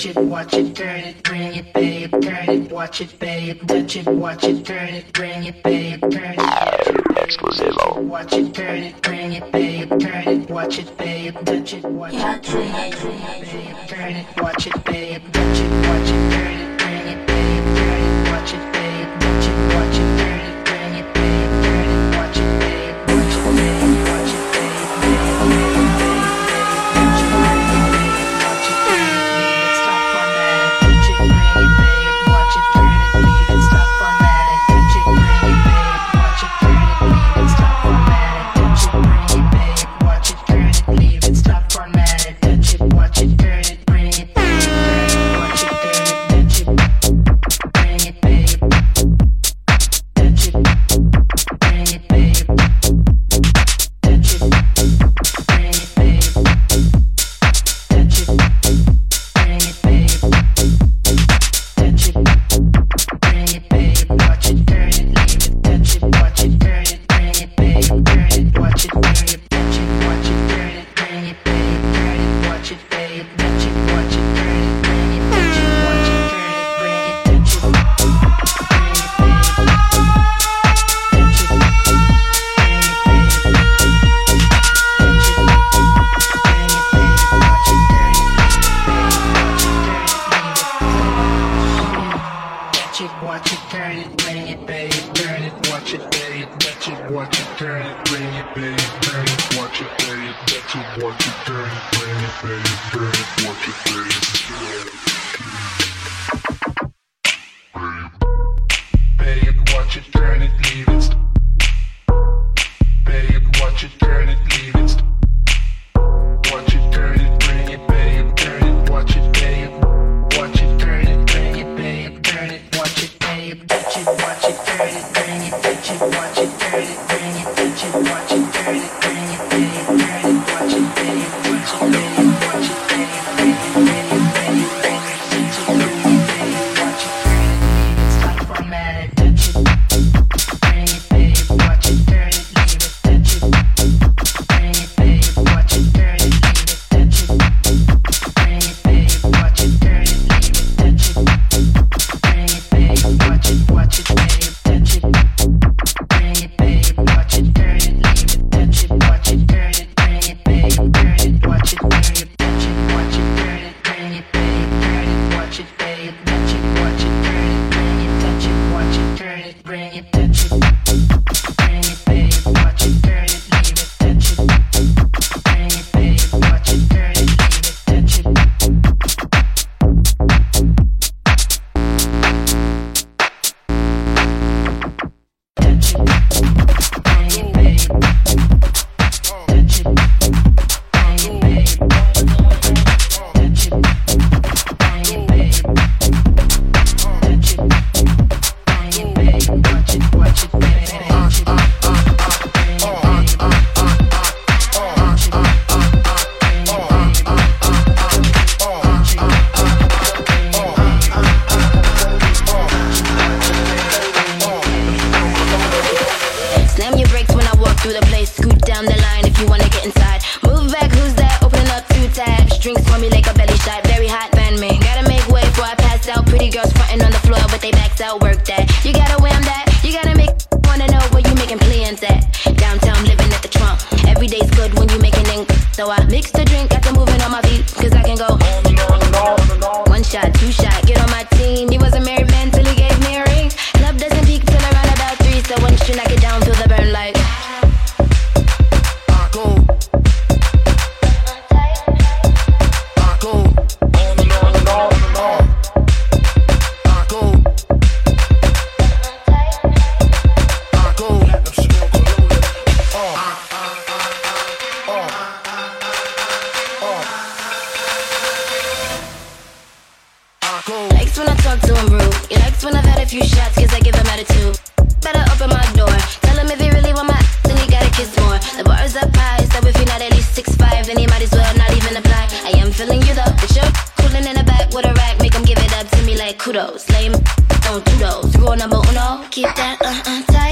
touch it, watch it, turn it, bring it, babe, turn it, watch it, babe, touch it, watch it, turn it, bring it, babe, turn it. Exclusivo. Watch it, turn it, bring it, babe, turn it, watch it, babe, touch it, watch it, turn it, bring it, pay turn it, watch it, babe, touch it, watch it, turn it. turn it, ring it, baby, turn it, watch it, baby, bet it, watch it, turn it, ring it, baby, turn it, watch it, baby, bet it, watch it, turn it, ring it, baby, turn it, watch it, baby. Pay it, watch it, turn it, leave it. no, keep that uh uh tight.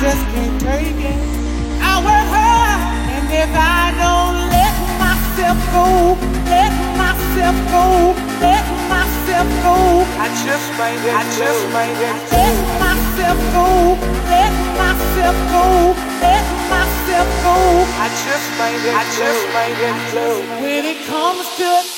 just can't take it. I work hard, and if I don't let myself go, let myself go, let myself go, I just made it. I just made let go. Let myself go, let myself go, let myself go. I just might let I just let. When it comes to